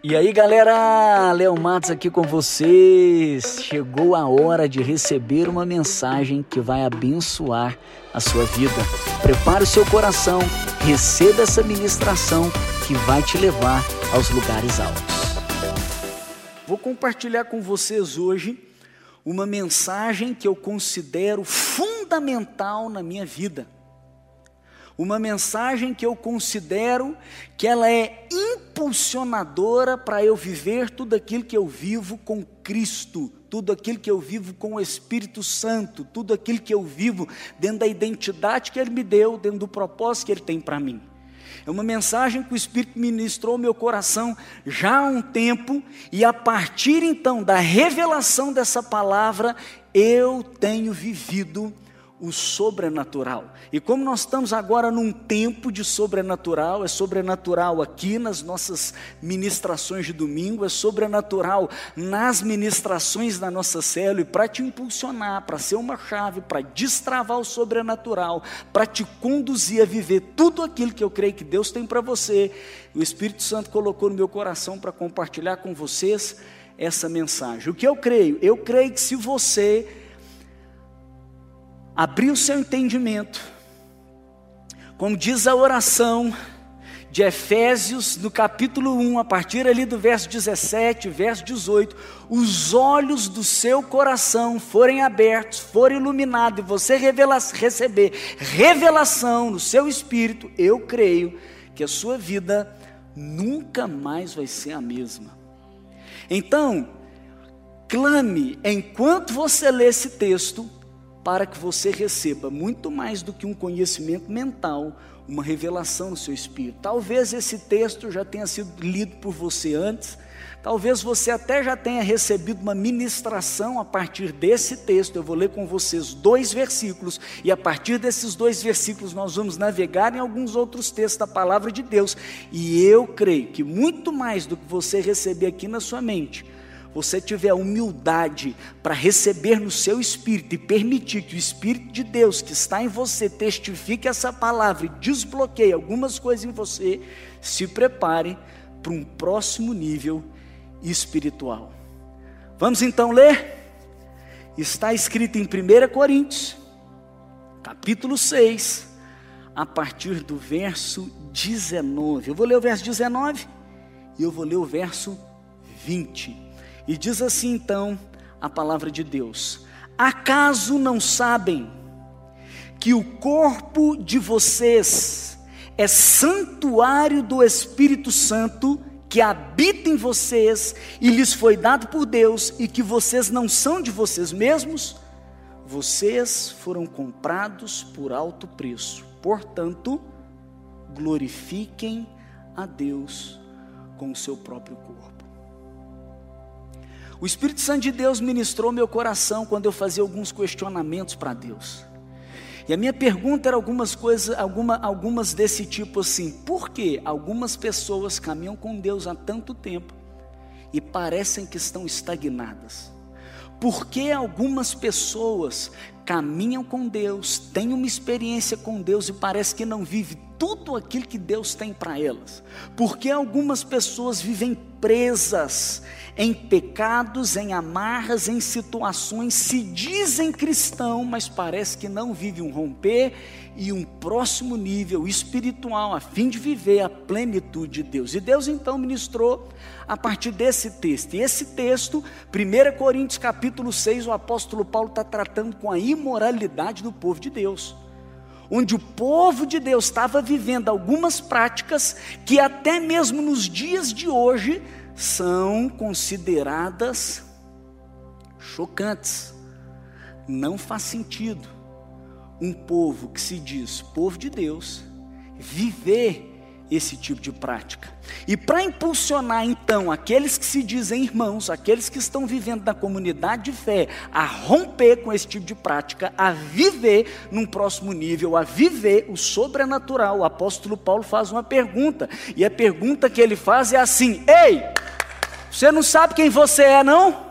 E aí galera, Léo Matos aqui com vocês. Chegou a hora de receber uma mensagem que vai abençoar a sua vida. Prepare o seu coração, receba essa ministração que vai te levar aos lugares altos. Vou compartilhar com vocês hoje uma mensagem que eu considero fundamental na minha vida uma mensagem que eu considero que ela é impulsionadora para eu viver tudo aquilo que eu vivo com Cristo, tudo aquilo que eu vivo com o Espírito Santo, tudo aquilo que eu vivo dentro da identidade que Ele me deu, dentro do propósito que Ele tem para mim. É uma mensagem que o Espírito ministrou ao meu coração já há um tempo, e a partir então da revelação dessa palavra, eu tenho vivido o sobrenatural. E como nós estamos agora num tempo de sobrenatural, é sobrenatural aqui nas nossas ministrações de domingo, é sobrenatural nas ministrações da nossa célula, e para te impulsionar, para ser uma chave, para destravar o sobrenatural, para te conduzir a viver tudo aquilo que eu creio que Deus tem para você, o Espírito Santo colocou no meu coração para compartilhar com vocês essa mensagem. O que eu creio? Eu creio que se você abrir o seu entendimento, como diz a oração de Efésios, no capítulo 1, a partir ali do verso 17, verso 18, os olhos do seu coração forem abertos, forem iluminados, e você revela receber revelação no seu espírito, eu creio que a sua vida nunca mais vai ser a mesma. Então, clame enquanto você lê esse texto, para que você receba muito mais do que um conhecimento mental, uma revelação no seu espírito. Talvez esse texto já tenha sido lido por você antes, talvez você até já tenha recebido uma ministração a partir desse texto. Eu vou ler com vocês dois versículos, e a partir desses dois versículos nós vamos navegar em alguns outros textos da palavra de Deus. E eu creio que muito mais do que você receber aqui na sua mente, você tiver humildade para receber no seu espírito e permitir que o Espírito de Deus que está em você testifique essa palavra e desbloqueie algumas coisas em você, se prepare para um próximo nível espiritual. Vamos então ler? Está escrito em 1 Coríntios, capítulo 6, a partir do verso 19. Eu vou ler o verso 19 e eu vou ler o verso 20. E diz assim então a palavra de Deus: Acaso não sabem que o corpo de vocês é santuário do Espírito Santo que habita em vocês e lhes foi dado por Deus e que vocês não são de vocês mesmos? Vocês foram comprados por alto preço. Portanto, glorifiquem a Deus com o seu próprio corpo. O Espírito Santo de Deus ministrou meu coração quando eu fazia alguns questionamentos para Deus. E a minha pergunta era algumas coisas, alguma, algumas desse tipo assim: por que algumas pessoas caminham com Deus há tanto tempo e parecem que estão estagnadas? Por que algumas pessoas caminham com Deus, têm uma experiência com Deus e parece que não vive tudo aquilo que Deus tem para elas? Por que algumas pessoas vivem presas em pecados, em amarras, em situações, se dizem cristão, mas parece que não vive um romper e um próximo nível espiritual a fim de viver a plenitude de Deus. E Deus então ministrou a partir desse texto. E esse texto, 1 Coríntios capítulo 6, o apóstolo Paulo está tratando com a imoralidade do povo de Deus onde o povo de Deus estava vivendo algumas práticas que até mesmo nos dias de hoje são consideradas chocantes. Não faz sentido um povo que se diz povo de Deus viver esse tipo de prática. E para impulsionar então aqueles que se dizem irmãos, aqueles que estão vivendo na comunidade de fé, a romper com esse tipo de prática, a viver num próximo nível, a viver o sobrenatural, o apóstolo Paulo faz uma pergunta, e a pergunta que ele faz é assim: Ei, você não sabe quem você é, não?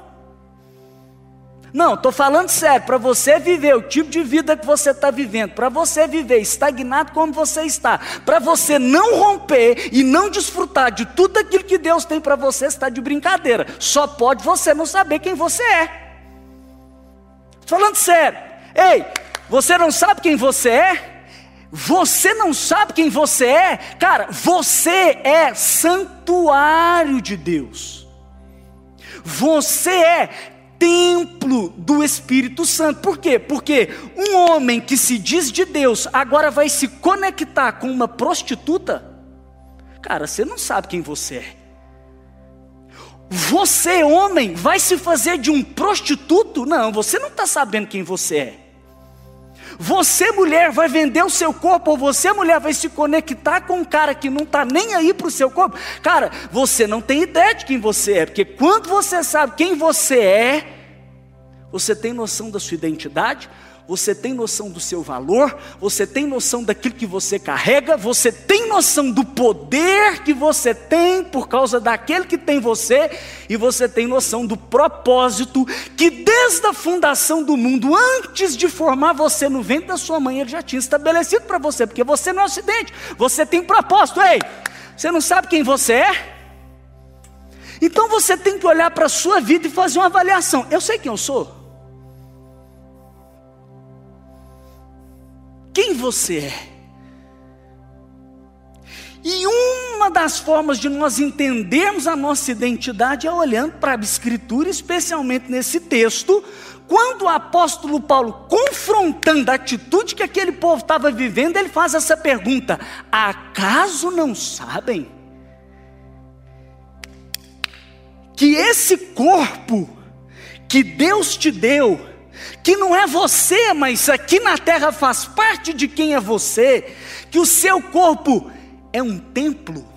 Não, estou falando sério, para você viver o tipo de vida que você está vivendo, para você viver estagnado como você está, para você não romper e não desfrutar de tudo aquilo que Deus tem para você, está de brincadeira. Só pode você não saber quem você é. Falando sério, ei, você não sabe quem você é? Você não sabe quem você é? Cara, você é santuário de Deus. Você é templo do Espírito Santo. Por quê? Porque um homem que se diz de Deus agora vai se conectar com uma prostituta. Cara, você não sabe quem você é. Você, homem, vai se fazer de um prostituto? Não, você não está sabendo quem você é. Você, mulher, vai vender o seu corpo, ou você, mulher, vai se conectar com um cara que não está nem aí para o seu corpo. Cara, você não tem ideia de quem você é, porque quando você sabe quem você é, você tem noção da sua identidade, você tem noção do seu valor, você tem noção daquilo que você carrega, você tem noção do poder que você tem por causa daquele que tem você, e você tem noção do propósito que desde a fundação do mundo, antes de formar você no ventre da sua mãe, ele já tinha estabelecido para você, porque você não é um acidente, você tem propósito, ei, você não sabe quem você é? Então você tem que olhar para a sua vida e fazer uma avaliação. Eu sei quem eu sou. Quem você é. E uma das formas de nós entendermos a nossa identidade é olhando para a Escritura, especialmente nesse texto, quando o apóstolo Paulo, confrontando a atitude que aquele povo estava vivendo, ele faz essa pergunta: acaso não sabem que esse corpo que Deus te deu, que não é você, mas aqui na terra faz parte de quem é você, que o seu corpo é um templo,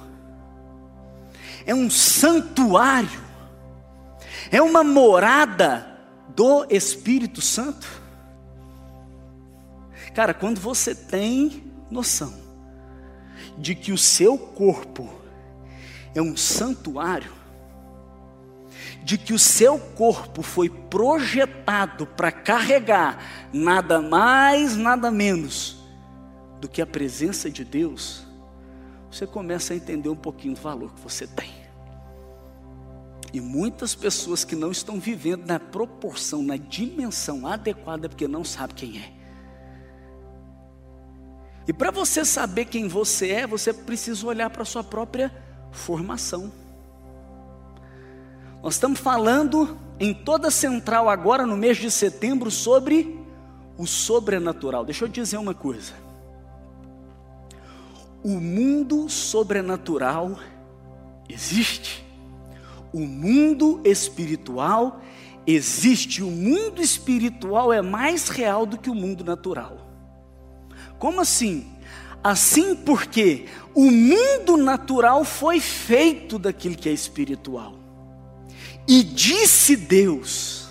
é um santuário, é uma morada do Espírito Santo. Cara, quando você tem noção de que o seu corpo é um santuário, de que o seu corpo foi projetado para carregar nada mais, nada menos do que a presença de Deus, você começa a entender um pouquinho do valor que você tem. E muitas pessoas que não estão vivendo na proporção, na dimensão adequada, porque não sabem quem é. E para você saber quem você é, você precisa olhar para a sua própria formação. Nós estamos falando em toda a central agora no mês de setembro sobre o sobrenatural. Deixa eu dizer uma coisa. O mundo sobrenatural existe. O mundo espiritual existe. O mundo espiritual é mais real do que o mundo natural. Como assim? Assim porque o mundo natural foi feito daquilo que é espiritual. E disse Deus: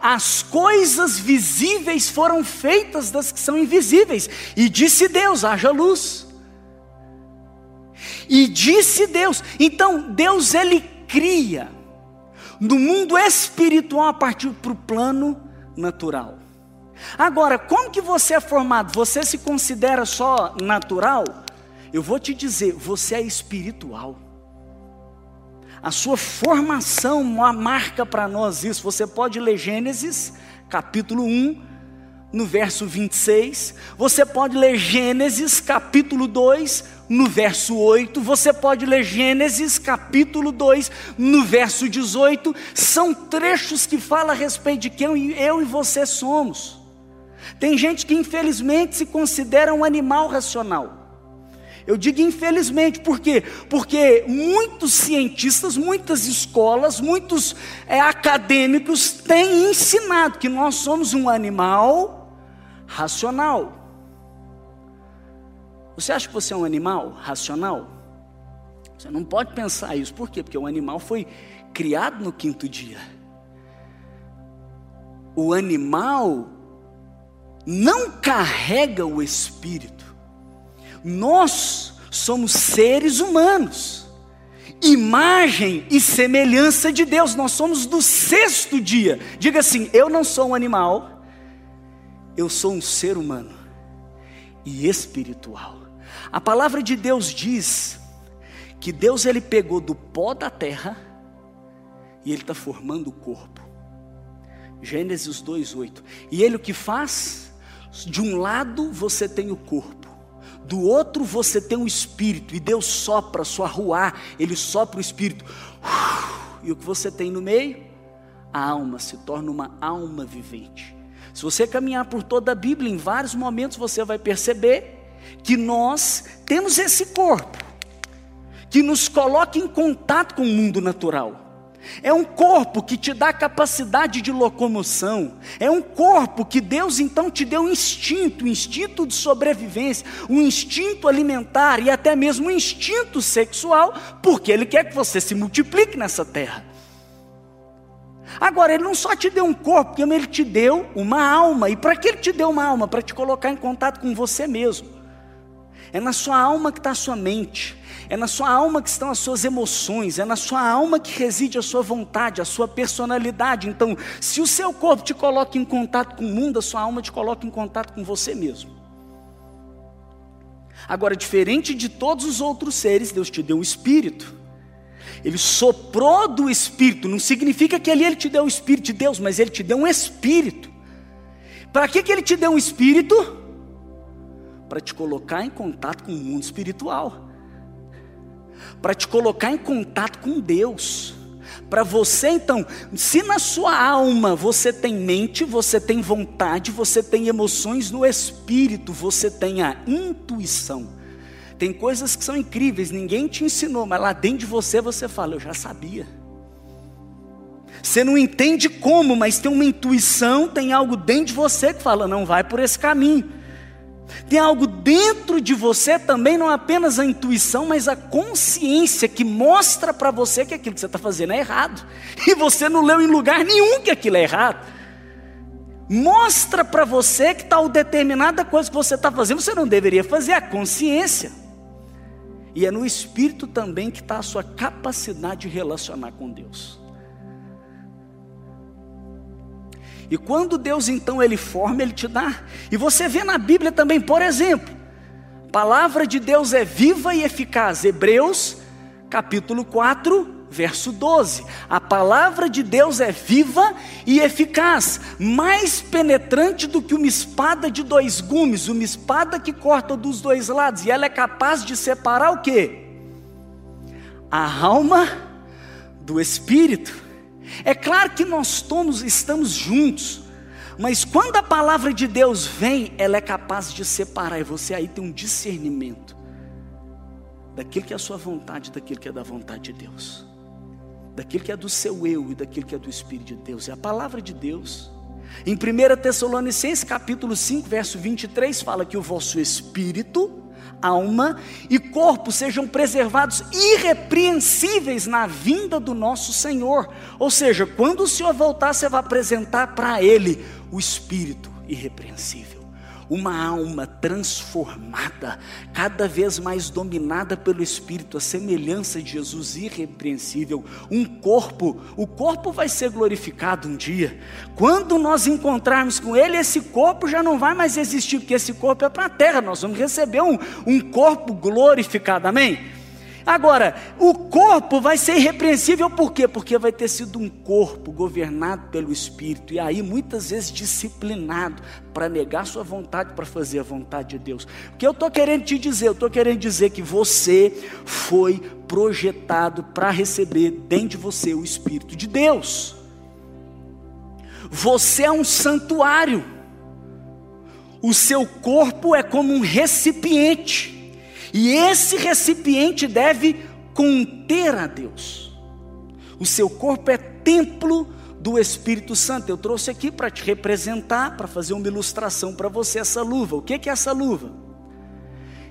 as coisas visíveis foram feitas das que são invisíveis. E disse Deus: haja luz. E disse Deus, então Deus ele cria no mundo espiritual a partir para o plano natural. Agora, como que você é formado? Você se considera só natural? Eu vou te dizer, você é espiritual. A sua formação marca para nós isso. Você pode ler Gênesis, capítulo 1, no verso 26. Você pode ler Gênesis, capítulo 2, no verso 8. Você pode ler Gênesis, capítulo 2, no verso 18. São trechos que falam a respeito de quem eu e você somos. Tem gente que infelizmente se considera um animal racional. Eu digo infelizmente, por quê? Porque muitos cientistas, muitas escolas, muitos é, acadêmicos têm ensinado que nós somos um animal racional. Você acha que você é um animal racional? Você não pode pensar isso, por quê? Porque o animal foi criado no quinto dia. O animal não carrega o espírito. Nós somos seres humanos. imagem e semelhança de Deus. Nós somos do sexto dia. Diga assim: eu não sou um animal, eu sou um ser humano e espiritual. A palavra de Deus diz que Deus ele pegou do pó da terra e ele está formando o corpo. Gênesis 2:8. E ele o que faz? De um lado você tem o corpo, do outro você tem o espírito, e Deus sopra sua ruá, ele sopra o espírito. E o que você tem no meio? A alma se torna uma alma vivente. Se você caminhar por toda a Bíblia, em vários momentos você vai perceber que nós temos esse corpo que nos coloca em contato com o mundo natural. É um corpo que te dá capacidade de locomoção. É um corpo que Deus então te deu um instinto, um instinto de sobrevivência, um instinto alimentar e até mesmo um instinto sexual, porque Ele quer que você se multiplique nessa terra. Agora, Ele não só te deu um corpo, Ele te deu uma alma. E para que Ele te deu uma alma? Para te colocar em contato com você mesmo. É na sua alma que está a sua mente. É na sua alma que estão as suas emoções, é na sua alma que reside a sua vontade, a sua personalidade. Então, se o seu corpo te coloca em contato com o mundo, a sua alma te coloca em contato com você mesmo. Agora, diferente de todos os outros seres, Deus te deu um espírito. Ele soprou do espírito, não significa que ali ele te deu o espírito de Deus, mas ele te deu um espírito. Para que, que ele te deu um espírito? Para te colocar em contato com o mundo espiritual para te colocar em contato com Deus. Para você, então, se na sua alma você tem mente, você tem vontade, você tem emoções, no espírito você tem a intuição. Tem coisas que são incríveis, ninguém te ensinou, mas lá dentro de você você fala, eu já sabia. Você não entende como, mas tem uma intuição, tem algo dentro de você que fala, não vai por esse caminho. Tem algo dentro de você também, não apenas a intuição, mas a consciência que mostra para você que aquilo que você está fazendo é errado. E você não leu em lugar nenhum que aquilo é errado. Mostra para você que tal determinada coisa que você está fazendo, você não deveria fazer, a consciência. E é no espírito também que está a sua capacidade de relacionar com Deus. E quando Deus então ele forma, ele te dá. E você vê na Bíblia também, por exemplo, a palavra de Deus é viva e eficaz. Hebreus, capítulo 4, verso 12. A palavra de Deus é viva e eficaz, mais penetrante do que uma espada de dois gumes, uma espada que corta dos dois lados, e ela é capaz de separar o que? A alma do espírito. É claro que nós todos estamos juntos, mas quando a palavra de Deus vem, ela é capaz de separar, e você aí tem um discernimento daquilo que é a sua vontade, daquilo que é da vontade de Deus, daquilo que é do seu eu e daquilo que é do Espírito de Deus, é a palavra de Deus. Em 1 Tessalonicenses capítulo 5, verso 23, fala que o vosso espírito alma e corpo sejam preservados irrepreensíveis na vinda do nosso Senhor. Ou seja, quando o Senhor voltar, você vai apresentar para Ele o Espírito irrepreensível uma alma transformada, cada vez mais dominada pelo Espírito, a semelhança de Jesus irrepreensível, um corpo, o corpo vai ser glorificado um dia. Quando nós encontrarmos com Ele, esse corpo já não vai mais existir, porque esse corpo é para a terra, nós vamos receber um, um corpo glorificado, amém? Agora, o corpo vai ser irrepreensível por quê? Porque vai ter sido um corpo governado pelo Espírito e aí muitas vezes disciplinado para negar sua vontade para fazer a vontade de Deus. O que eu estou querendo te dizer? Eu estou querendo dizer que você foi projetado para receber dentro de você o Espírito de Deus. Você é um santuário. O seu corpo é como um recipiente e esse recipiente deve conter a Deus. O seu corpo é templo do Espírito Santo. Eu trouxe aqui para te representar, para fazer uma ilustração para você essa luva. O que é essa luva?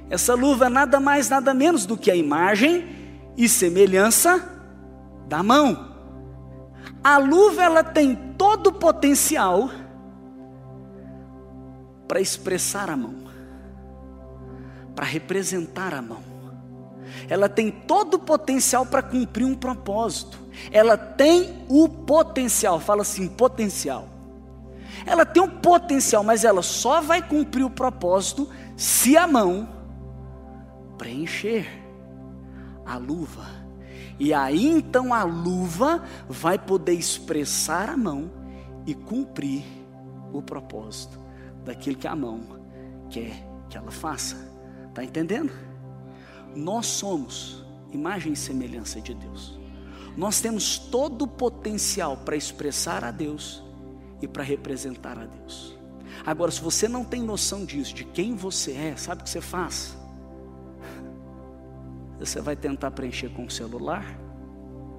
Essa luva é nada mais, nada menos do que a imagem e semelhança da mão. A luva ela tem todo o potencial para expressar a mão para representar a mão. ela tem todo o potencial para cumprir um propósito. Ela tem o potencial, fala assim, potencial. Ela tem um potencial, mas ela só vai cumprir o propósito se a mão preencher a luva. E aí então a luva vai poder expressar a mão e cumprir o propósito daquilo que a mão quer que ela faça. Está entendendo? Nós somos imagem e semelhança de Deus. Nós temos todo o potencial para expressar a Deus e para representar a Deus. Agora, se você não tem noção disso, de quem você é, sabe o que você faz? Você vai tentar preencher com o celular,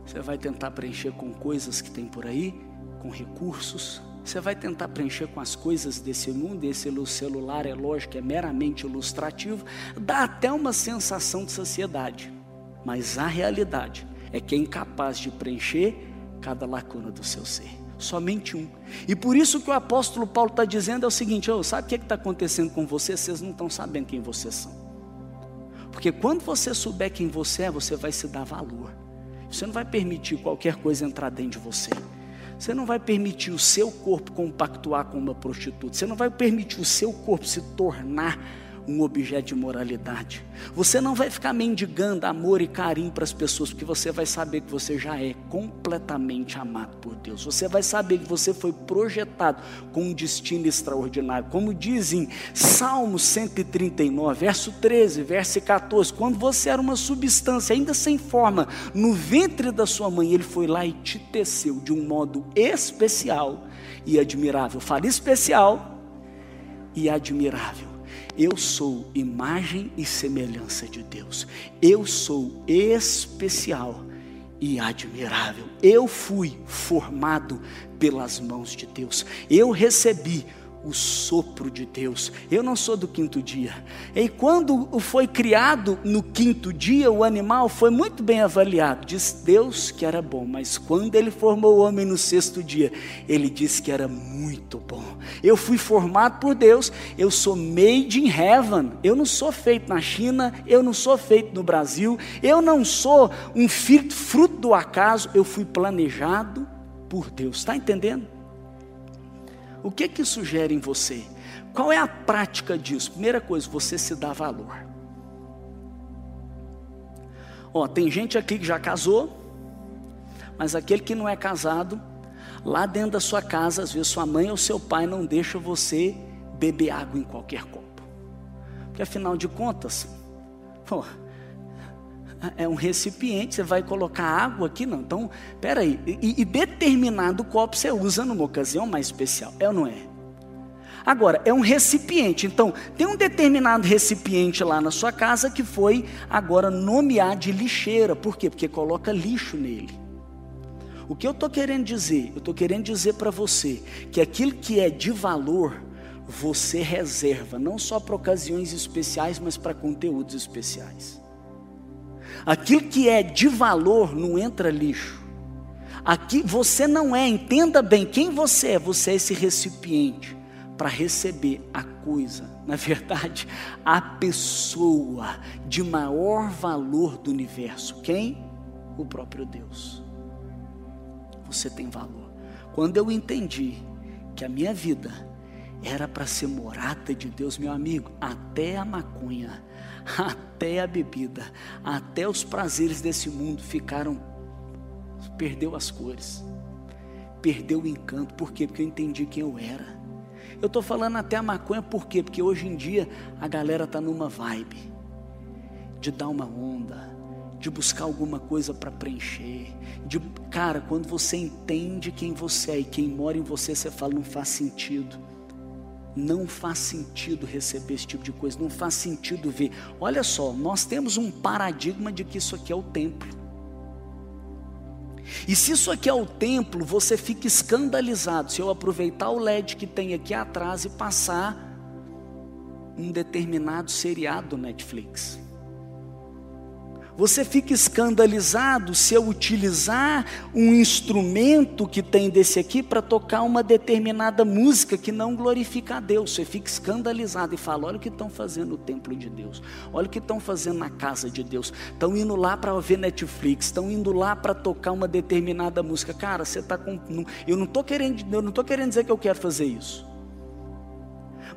você vai tentar preencher com coisas que tem por aí, com recursos, você vai tentar preencher com as coisas desse mundo, esse celular é lógico, é meramente ilustrativo, dá até uma sensação de saciedade, mas a realidade é que é incapaz de preencher cada lacuna do seu ser. Somente um. E por isso que o apóstolo Paulo está dizendo é o seguinte: oh, sabe o que está acontecendo com vocês? Vocês não estão sabendo quem vocês são. Porque quando você souber quem você é, você vai se dar valor. Você não vai permitir qualquer coisa entrar dentro de você. Você não vai permitir o seu corpo compactuar com uma prostituta. Você não vai permitir o seu corpo se tornar um objeto de moralidade. Você não vai ficar mendigando amor e carinho para as pessoas, porque você vai saber que você já é completamente amado por Deus. Você vai saber que você foi projetado com um destino extraordinário. Como dizem Salmo 139, verso 13, verso 14, quando você era uma substância ainda sem forma no ventre da sua mãe, ele foi lá e te teceu de um modo especial e admirável. Fale especial e admirável. Eu sou imagem e semelhança de Deus. Eu sou especial e admirável. Eu fui formado pelas mãos de Deus. Eu recebi o sopro de Deus. Eu não sou do quinto dia. E quando foi criado no quinto dia, o animal foi muito bem avaliado. Diz Deus que era bom, mas quando ele formou o homem no sexto dia, ele disse que era muito bom. Eu fui formado por Deus, eu sou made in heaven. Eu não sou feito na China, eu não sou feito no Brasil, eu não sou um fruto do acaso, eu fui planejado por Deus. Está entendendo? O que que sugere em você? Qual é a prática disso? Primeira coisa, você se dá valor. Ó, tem gente aqui que já casou, mas aquele que não é casado, lá dentro da sua casa, às vezes sua mãe ou seu pai não deixa você beber água em qualquer copo. Porque afinal de contas, pô, é um recipiente, você vai colocar água aqui, não. Então, peraí, e, e determinado copo você usa numa ocasião mais especial, é ou não é? Agora, é um recipiente, então, tem um determinado recipiente lá na sua casa que foi agora nomear de lixeira, por quê? Porque coloca lixo nele. O que eu estou querendo dizer? Eu estou querendo dizer para você que aquilo que é de valor, você reserva, não só para ocasiões especiais, mas para conteúdos especiais. Aquilo que é de valor não entra lixo. Aqui você não é, entenda bem quem você é. Você é esse recipiente para receber a coisa, na verdade, a pessoa de maior valor do universo. Quem? O próprio Deus. Você tem valor. Quando eu entendi que a minha vida era para ser morada de Deus, meu amigo, até a maconha até a bebida, até os prazeres desse mundo ficaram, perdeu as cores, perdeu o encanto, por quê? Porque eu entendi quem eu era. Eu estou falando até a maconha, por quê? Porque hoje em dia a galera está numa vibe de dar uma onda, de buscar alguma coisa para preencher. De, cara, quando você entende quem você é e quem mora em você, você fala, não faz sentido. Não faz sentido receber esse tipo de coisa, não faz sentido ver. Olha só, nós temos um paradigma de que isso aqui é o templo. E se isso aqui é o templo, você fica escandalizado se eu aproveitar o LED que tem aqui atrás e passar um determinado seriado Netflix. Você fica escandalizado se eu utilizar um instrumento que tem desse aqui para tocar uma determinada música que não glorifica a Deus. Você fica escandalizado e fala: olha o que estão fazendo no templo de Deus, olha o que estão fazendo na casa de Deus. Estão indo lá para ver Netflix, estão indo lá para tocar uma determinada música. Cara, você está com. Eu não estou querendo, eu não querendo dizer que eu quero fazer isso.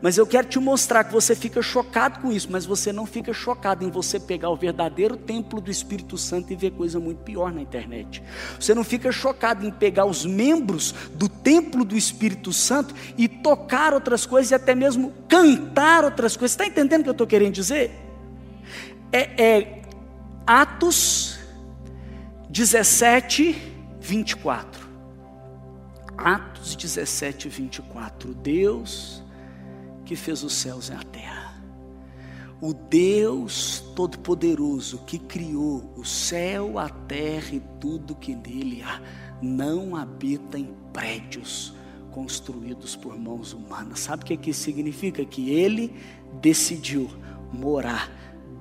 Mas eu quero te mostrar que você fica chocado com isso, mas você não fica chocado em você pegar o verdadeiro templo do Espírito Santo e ver coisa muito pior na internet. Você não fica chocado em pegar os membros do templo do Espírito Santo e tocar outras coisas e até mesmo cantar outras coisas. Está entendendo o que eu estou querendo dizer? É, é Atos 17, 24. Atos 17, 24. Deus que fez os céus e a terra. O Deus Todo-Poderoso que criou o céu, a terra e tudo que nele há, não habita em prédios construídos por mãos humanas. Sabe o que, que significa? Que ele decidiu morar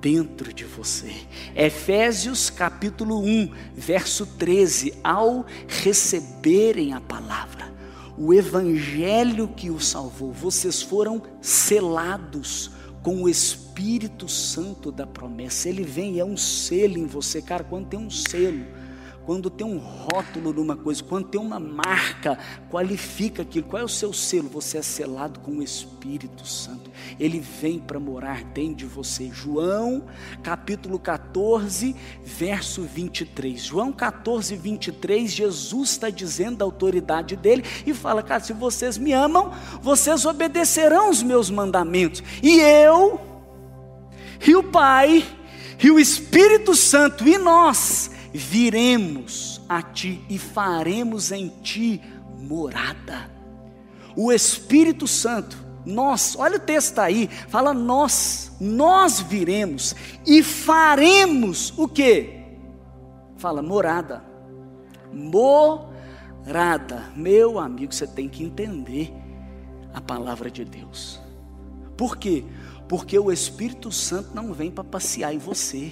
dentro de você. Efésios capítulo 1, verso 13: ao receberem a palavra, o evangelho que o salvou, vocês foram selados com o Espírito Santo da promessa. Ele vem, é um selo em você, cara. Quando tem um selo, quando tem um rótulo numa coisa, quando tem uma marca, qualifica aquilo. Qual é o seu selo? Você é selado com o Espírito Santo. Ele vem para morar dentro de você. João, capítulo 14, verso 23. João 14, 23, Jesus está dizendo da autoridade dele e fala: Cara, se vocês me amam, vocês obedecerão os meus mandamentos. E eu, e o Pai, e o Espírito Santo, e nós, viremos a ti e faremos em ti morada. O Espírito Santo, nós, olha o texto aí, fala nós, nós viremos e faremos o que? Fala morada. Morada. Meu amigo, você tem que entender a palavra de Deus. Por quê? Porque o Espírito Santo não vem para passear em você.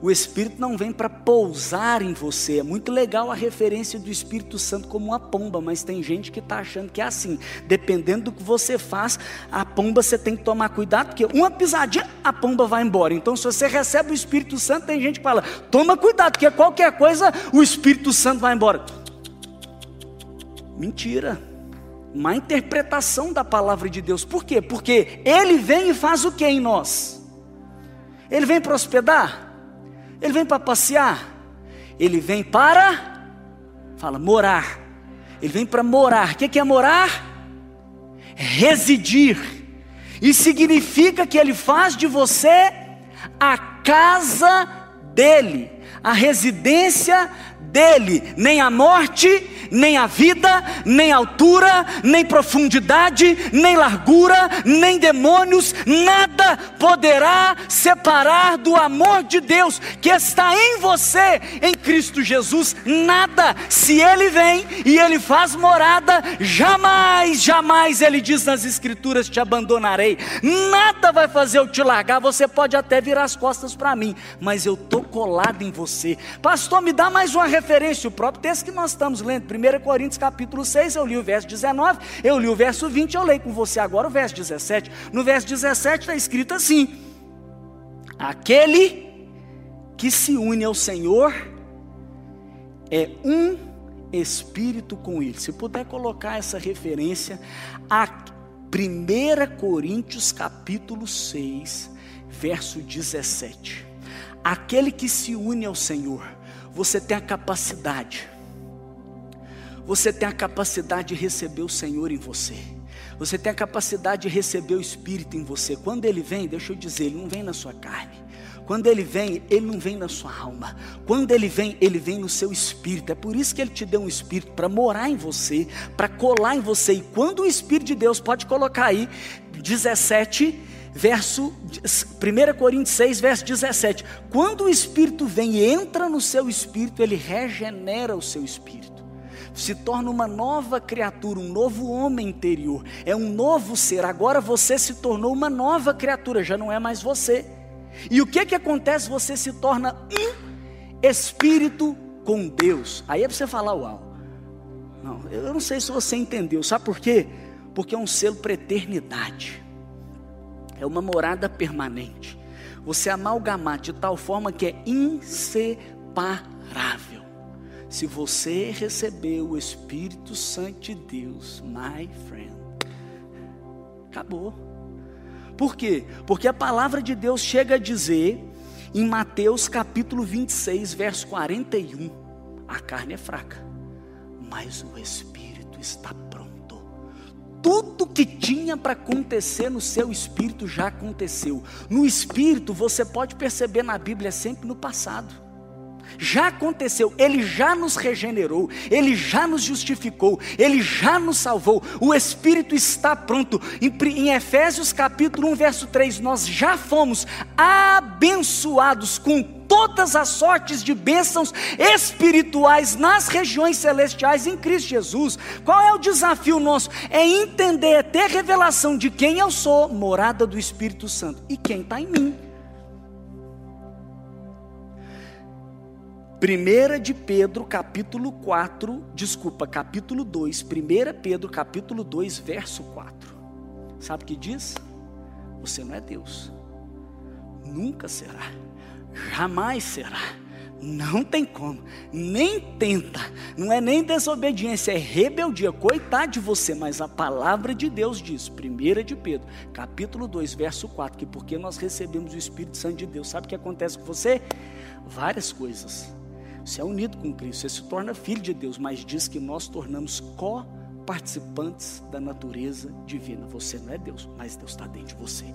O Espírito não vem para pousar em você. É muito legal a referência do Espírito Santo como uma pomba, mas tem gente que está achando que é assim. Dependendo do que você faz, a pomba você tem que tomar cuidado, porque uma pisadinha, a pomba vai embora. Então, se você recebe o Espírito Santo, tem gente que fala: toma cuidado, porque qualquer coisa o Espírito Santo vai embora. Mentira. Má interpretação da palavra de Deus. Por quê? Porque ele vem e faz o que em nós? Ele vem para hospedar? Ele vem para passear. Ele vem para, fala, morar. Ele vem para morar. O que é morar? Residir. E significa que ele faz de você a casa dele, a residência dele, nem a morte, nem a vida, nem altura, nem profundidade, nem largura, nem demônios, nada poderá separar do amor de Deus que está em você, em Cristo Jesus. Nada, se Ele vem e Ele faz morada, jamais, jamais Ele diz nas Escrituras: te abandonarei. Nada vai fazer eu te largar. Você pode até virar as costas para mim, mas eu estou colado em você. Pastor, me dá mais uma referência, o próprio texto que nós estamos lendo, 1 Coríntios capítulo 6, eu li o verso 19, eu li o verso 20, eu leio com você agora o verso 17. No verso 17 está escrito assim: Aquele que se une ao Senhor é um espírito com ele. Se puder colocar essa referência a 1 Coríntios capítulo 6, verso 17. Aquele que se une ao Senhor, você tem a capacidade você tem a capacidade de receber o Senhor em você. Você tem a capacidade de receber o Espírito em você. Quando ele vem, deixa eu dizer, ele não vem na sua carne. Quando ele vem, ele não vem na sua alma. Quando ele vem, ele vem no seu espírito. É por isso que ele te deu um espírito para morar em você, para colar em você. E quando o Espírito de Deus pode colocar aí 17 verso 1 Coríntios 6, verso 17. Quando o Espírito vem e entra no seu espírito, ele regenera o seu espírito se torna uma nova criatura, um novo homem interior, é um novo ser. Agora você se tornou uma nova criatura, já não é mais você. E o que que acontece? Você se torna um espírito com Deus. Aí é para você falar, uau. Não, eu não sei se você entendeu. Sabe por quê? Porque é um selo para eternidade. É uma morada permanente. Você amalgamar de tal forma que é inseparável. Se você receber o Espírito Santo de Deus, my friend, acabou. Por quê? Porque a palavra de Deus chega a dizer em Mateus capítulo 26, verso 41: a carne é fraca, mas o Espírito está. Tudo que tinha para acontecer no seu espírito já aconteceu. No espírito, você pode perceber na Bíblia sempre no passado já aconteceu, Ele já nos regenerou, Ele já nos justificou, Ele já nos salvou, o Espírito está pronto. Em, Efésios capítulo 1, verso 3, nós já fomos abençoados com todas as sortes de bênçãos espirituais nas regiões celestiais em Cristo Jesus. Qual é o desafio nosso? É entender, é ter revelação de quem eu sou, morada do Espírito Santo, e quem está em mim. 1 de Pedro, capítulo 4, desculpa, capítulo 2, 1 Pedro, capítulo 2, verso 4. Sabe o que diz? Você não é Deus. Nunca será. Jamais será. Não tem como. Nem tenta. Não é nem desobediência, é rebeldia. Coitado de você, mas a palavra de Deus diz, 1 de Pedro, capítulo 2, verso 4, que porque nós recebemos o Espírito Santo de Deus, sabe o que acontece com você? Várias coisas você é unido com Cristo, você se torna filho de Deus, mas diz que nós tornamos co-participantes da natureza divina. Você não é Deus, mas Deus está dentro de você.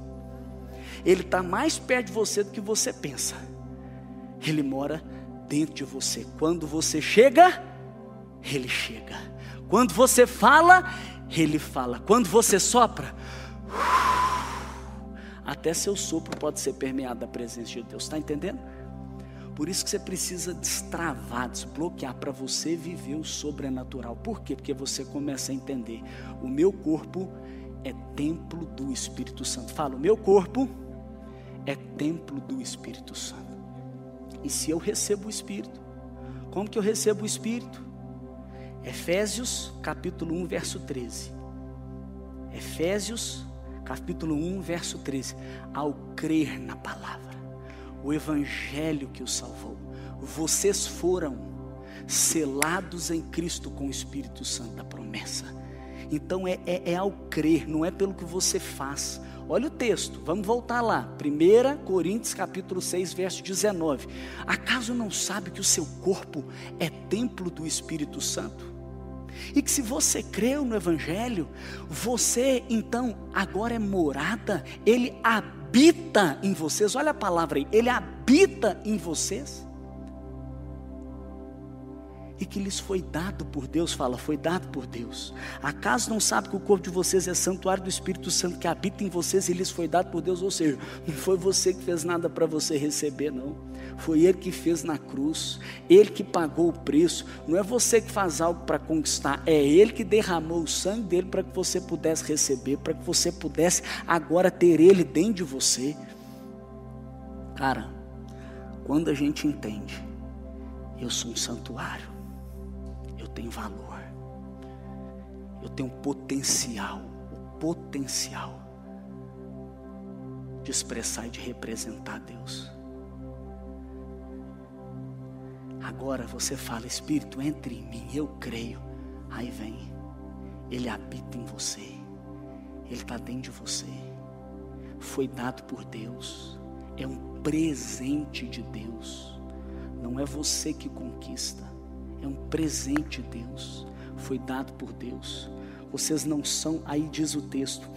Ele está mais perto de você do que você pensa. Ele mora dentro de você. Quando você chega, Ele chega. Quando você fala, Ele fala. Quando você sopra, até seu sopro pode ser permeado da presença de Deus. Está entendendo? Por isso que você precisa destravar, desbloquear para você viver o sobrenatural. Por quê? Porque você começa a entender: o meu corpo é templo do Espírito Santo. Fala, o meu corpo é templo do Espírito Santo. E se eu recebo o Espírito, como que eu recebo o Espírito? Efésios capítulo 1, verso 13. Efésios capítulo 1, verso 13. Ao crer na palavra o Evangelho que o salvou. Vocês foram selados em Cristo com o Espírito Santo da promessa. Então é, é, é, ao crer, não é pelo que você faz. Olha o texto, vamos voltar lá. 1 Coríntios capítulo 6, verso 19. Acaso não sabe que o seu corpo é templo do Espírito Santo? E que se você creu no Evangelho, você então agora é morada, ele habita em vocês, olha a palavra aí, ele habita em vocês. E que lhes foi dado por Deus, fala, foi dado por Deus. Acaso não sabe que o corpo de vocês é santuário do Espírito Santo que habita em vocês e lhes foi dado por Deus? Ou seja, não foi você que fez nada para você receber, não. Foi Ele que fez na cruz, Ele que pagou o preço. Não é você que faz algo para conquistar, é Ele que derramou o sangue dele para que você pudesse receber, para que você pudesse agora ter Ele dentro de você. Cara, quando a gente entende, eu sou um santuário, tenho valor, eu tenho potencial, o potencial de expressar e de representar Deus. Agora você fala, Espírito, entre em mim, eu creio. Aí vem, Ele habita em você, Ele está dentro de você. Foi dado por Deus, é um presente de Deus. Não é você que conquista, é um presente de Deus. Foi dado por Deus. Vocês não são, aí diz o texto,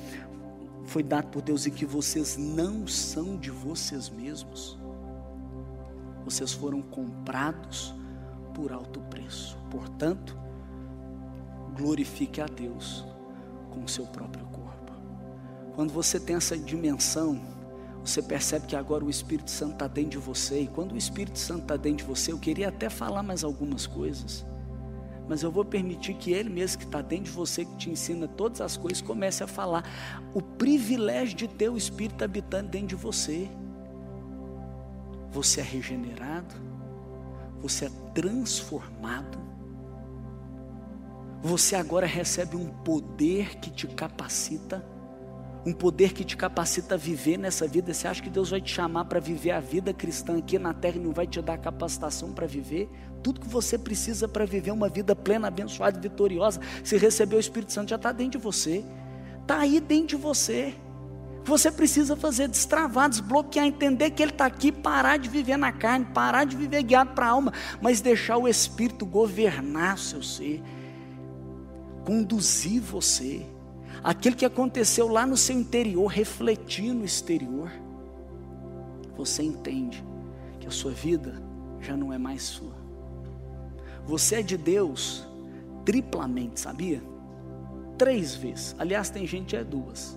foi dado por Deus e que vocês não são de vocês mesmos vocês foram comprados por alto preço. Portanto, glorifique a Deus com o seu próprio corpo. Quando você tem essa dimensão, você percebe que agora o Espírito Santo está dentro de você. E quando o Espírito Santo está dentro de você, eu queria até falar mais algumas coisas. Mas eu vou permitir que Ele mesmo que está dentro de você, que te ensina todas as coisas, comece a falar. O privilégio de ter o Espírito habitando dentro de você. você é regenerado, você é transformado, você agora recebe um poder que te capacita, um poder que te capacita a viver nessa vida. Você acha que Deus vai te chamar para viver a vida cristã aqui na terra e não vai te dar capacitação para viver? Tudo que você precisa para viver uma vida plena, abençoada e vitoriosa, se receber o Espírito Santo, já está dentro de você, está aí dentro de você. Você precisa fazer destravar, desbloquear, entender que Ele está aqui, parar de viver na carne, parar de viver guiado para a alma, mas deixar o Espírito governar seu ser, conduzir você. Aquilo que aconteceu lá no seu interior, refletir no exterior. Você entende que a sua vida já não é mais sua. Você é de Deus triplamente, sabia? Três vezes. Aliás, tem gente que é duas.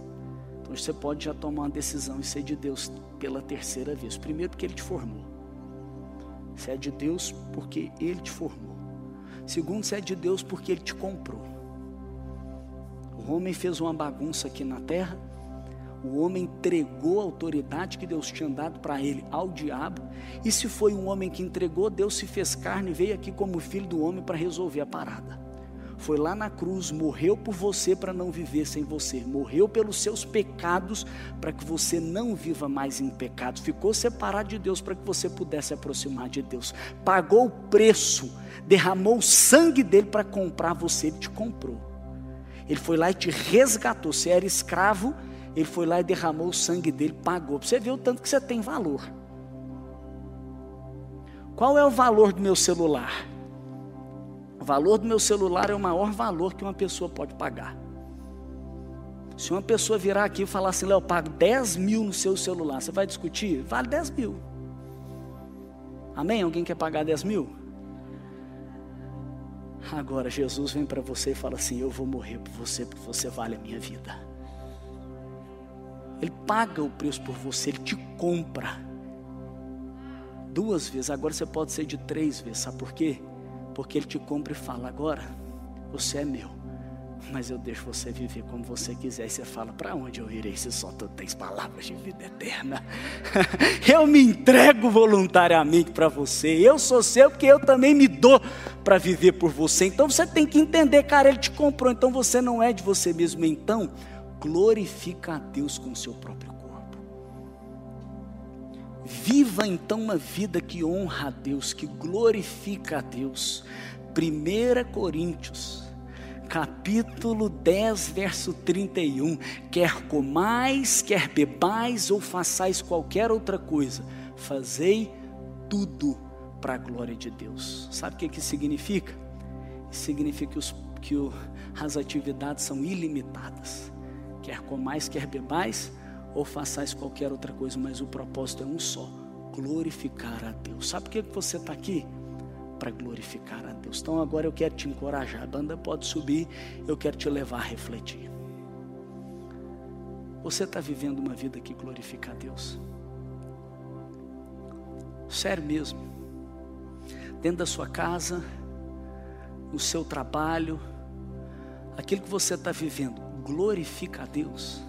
Hoje você pode já tomar uma decisão e ser de Deus pela terceira vez. Primeiro, porque Ele te formou. Você é de Deus porque Ele te formou. Segundo, você é de Deus porque Ele te comprou. O homem fez uma bagunça aqui na terra. O homem entregou a autoridade que Deus tinha dado para ele ao diabo. E se foi um homem que entregou, Deus se fez carne e veio aqui como filho do homem para resolver a parada foi lá na cruz, morreu por você para não viver sem você, morreu pelos seus pecados para que você não viva mais em pecado, ficou separado de Deus para que você pudesse aproximar de Deus, pagou o preço, derramou o sangue dele para comprar você, ele te comprou. Ele foi lá e te resgatou. Você era escravo, ele foi lá e derramou o sangue dele, pagou. Você vê o tanto que você tem valor. Qual é o valor do meu celular? O valor do meu celular é o maior valor que uma pessoa pode pagar. Se uma pessoa virar aqui e falar assim, Léo, eu pago 10 mil no seu celular, você vai discutir? Vale 10 mil. Amém? Alguém quer pagar 10 mil? Agora Jesus vem para você e fala assim: Eu vou morrer por você porque você vale a minha vida. Ele paga o preço por você, ele te compra. Duas vezes, agora você pode ser de três vezes, sabe por quê? Porque Ele te compra e fala: agora você é meu, mas eu deixo você viver como você quiser. E você fala: para onde eu irei se só tu tens palavras de vida eterna? eu me entrego voluntariamente para você. Eu sou seu porque eu também me dou para viver por você. Então você tem que entender, cara, Ele te comprou, então você não é de você mesmo. Então, glorifica a Deus com o seu próprio Viva então uma vida que honra a Deus, que glorifica a Deus. 1 Coríntios, capítulo 10, verso 31. Quer comais, quer bebais ou façais qualquer outra coisa, fazei tudo para a glória de Deus. Sabe o que, que significa? Significa que, os, que o, as atividades são ilimitadas. Quer comais, quer bebais, ou façais qualquer outra coisa, mas o propósito é um só: glorificar a Deus. Sabe por que você está aqui? Para glorificar a Deus. Então agora eu quero te encorajar. A banda pode subir, eu quero te levar a refletir. Você está vivendo uma vida que glorifica a Deus? Sério mesmo. Dentro da sua casa, no seu trabalho, aquilo que você está vivendo, glorifica a Deus?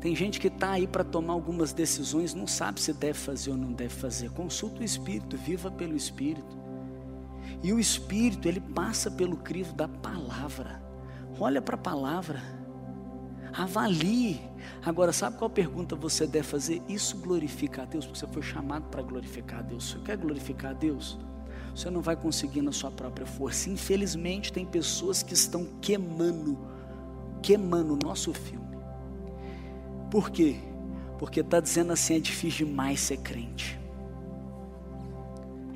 Tem gente que está aí para tomar algumas decisões, não sabe se deve fazer ou não deve fazer. Consulta o Espírito, viva pelo Espírito. E o Espírito, ele passa pelo crivo da palavra. Olha para a palavra. Avalie. Agora, sabe qual pergunta você deve fazer? Isso glorifica a Deus, porque você foi chamado para glorificar a Deus. Você quer glorificar a Deus? Você não vai conseguir na sua própria força. Infelizmente, tem pessoas que estão queimando, queimando o nosso filme por quê? Porque está dizendo assim: é difícil demais ser crente.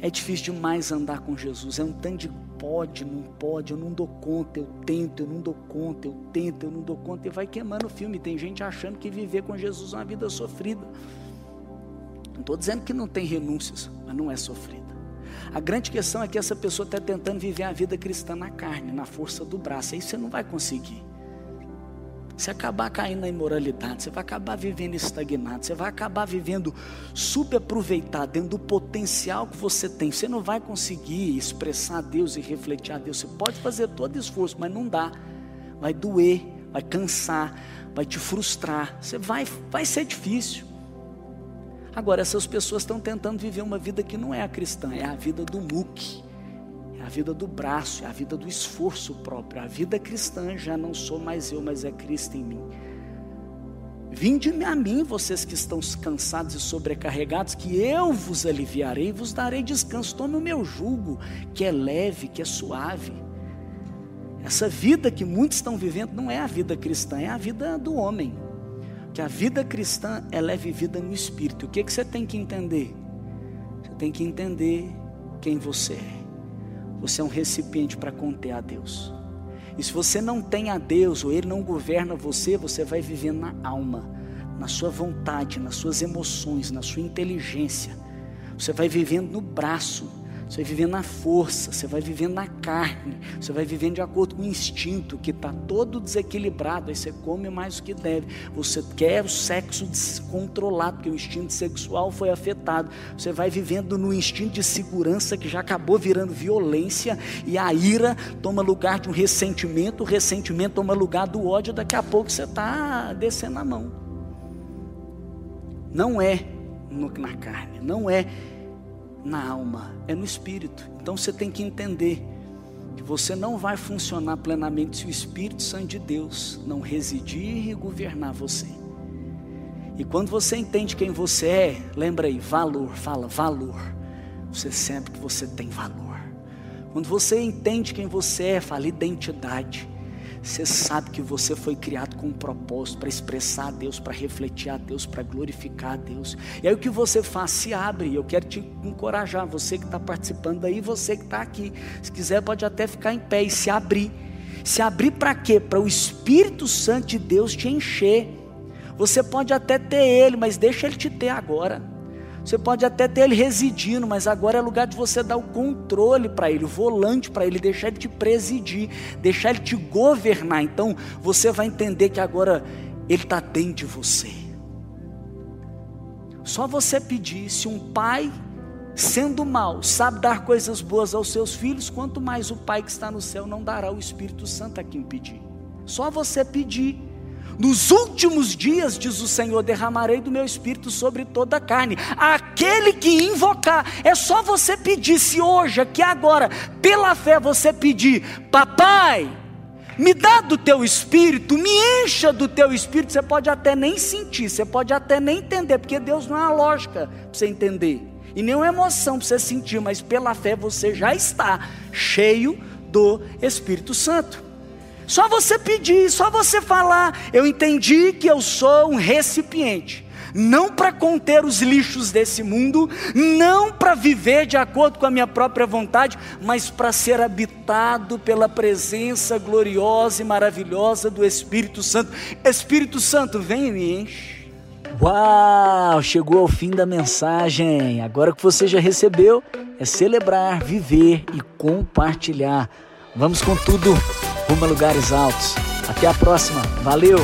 É difícil demais andar com Jesus. É um tanto de pode, não pode, eu não dou conta, eu tento, eu não dou conta, eu tento, eu não dou conta. E vai queimando o filme. Tem gente achando que viver com Jesus é uma vida sofrida. Não estou dizendo que não tem renúncias, mas não é sofrida. A grande questão é que essa pessoa está tentando viver a vida cristã na carne, na força do braço. Aí você não vai conseguir. Você acabar caindo na imoralidade, você vai acabar vivendo estagnado, você vai acabar vivendo subaproveitado dentro do potencial que você tem. Você não vai conseguir expressar a Deus e refletir a Deus. Você pode fazer todo esforço, mas não dá. Vai doer, vai cansar, vai te frustrar. Você vai, vai ser difícil. Agora, essas pessoas estão tentando viver uma vida que não é a cristã, é a vida do muque, a vida do braço, é a vida do esforço próprio. A vida cristã já não sou mais eu, mas é Cristo em mim. Vinde-me a mim, vocês que estão cansados e sobrecarregados, que eu vos aliviarei e vos darei descanso. Tome o meu jugo, que é leve, que é suave. Essa vida que muitos estão vivendo não é a vida cristã, é a vida do homem. Que a vida cristã é vivida no espírito. O que, que você tem que entender? Você tem que entender quem você é. Você é um recipiente para conter a Deus. E se você não tem a Deus, ou Ele não governa você, você vai viver na alma, na sua vontade, nas suas emoções, na sua inteligência. Você vai vivendo no braço, você vai vivendo na força, você vai vivendo na carne, você vai vivendo de acordo com o instinto que está todo desequilibrado. Aí você come mais do que deve. Você quer o sexo descontrolado, porque o instinto sexual foi afetado. Você vai vivendo no instinto de segurança que já acabou virando violência, e a ira toma lugar de um ressentimento, o ressentimento toma lugar do ódio. Daqui a pouco você está descendo a mão. Não é na carne, não é na alma, é no espírito. Então você tem que entender que você não vai funcionar plenamente se o Espírito Santo de Deus não residir e governar você. E quando você entende quem você é, lembra aí, valor, fala valor. Você sente que você tem valor. Quando você entende quem você é, fala identidade. Você sabe que você foi criado com um propósito para expressar a Deus, para refletir a Deus, para glorificar a Deus. E aí o que você faz? Se abre. Eu quero te encorajar, você que está participando daí, você que está aqui. Se quiser, pode até ficar em pé e se abrir. Se abrir para quê? Para o Espírito Santo de Deus te encher. Você pode até ter ele, mas deixa ele te ter agora. Você pode até ter ele residindo, mas agora é lugar de você dar o controle para ele, o volante para ele, deixar ele te presidir, deixar ele te governar. Então você vai entender que agora ele está dentro de você. Só você pedir, se um pai, sendo mal, sabe dar coisas boas aos seus filhos, quanto mais o pai que está no céu não dará o Espírito Santo a quem pedir. Só você pedir. Nos últimos dias, diz o Senhor, derramarei do meu espírito sobre toda a carne. Aquele que invocar, é só você pedir, se hoje, aqui agora, pela fé você pedir, papai, me dá do teu espírito, me encha do teu espírito. Você pode até nem sentir, você pode até nem entender, porque Deus não é uma lógica para você entender, e nem uma emoção para você sentir, mas pela fé você já está cheio do Espírito Santo. Só você pedir, só você falar. Eu entendi que eu sou um recipiente, não para conter os lixos desse mundo, não para viver de acordo com a minha própria vontade, mas para ser habitado pela presença gloriosa e maravilhosa do Espírito Santo. Espírito Santo, vem e me enche. Uau, chegou ao fim da mensagem. Agora que você já recebeu, é celebrar, viver e compartilhar. Vamos com tudo rumo a lugares altos. Até a próxima. Valeu!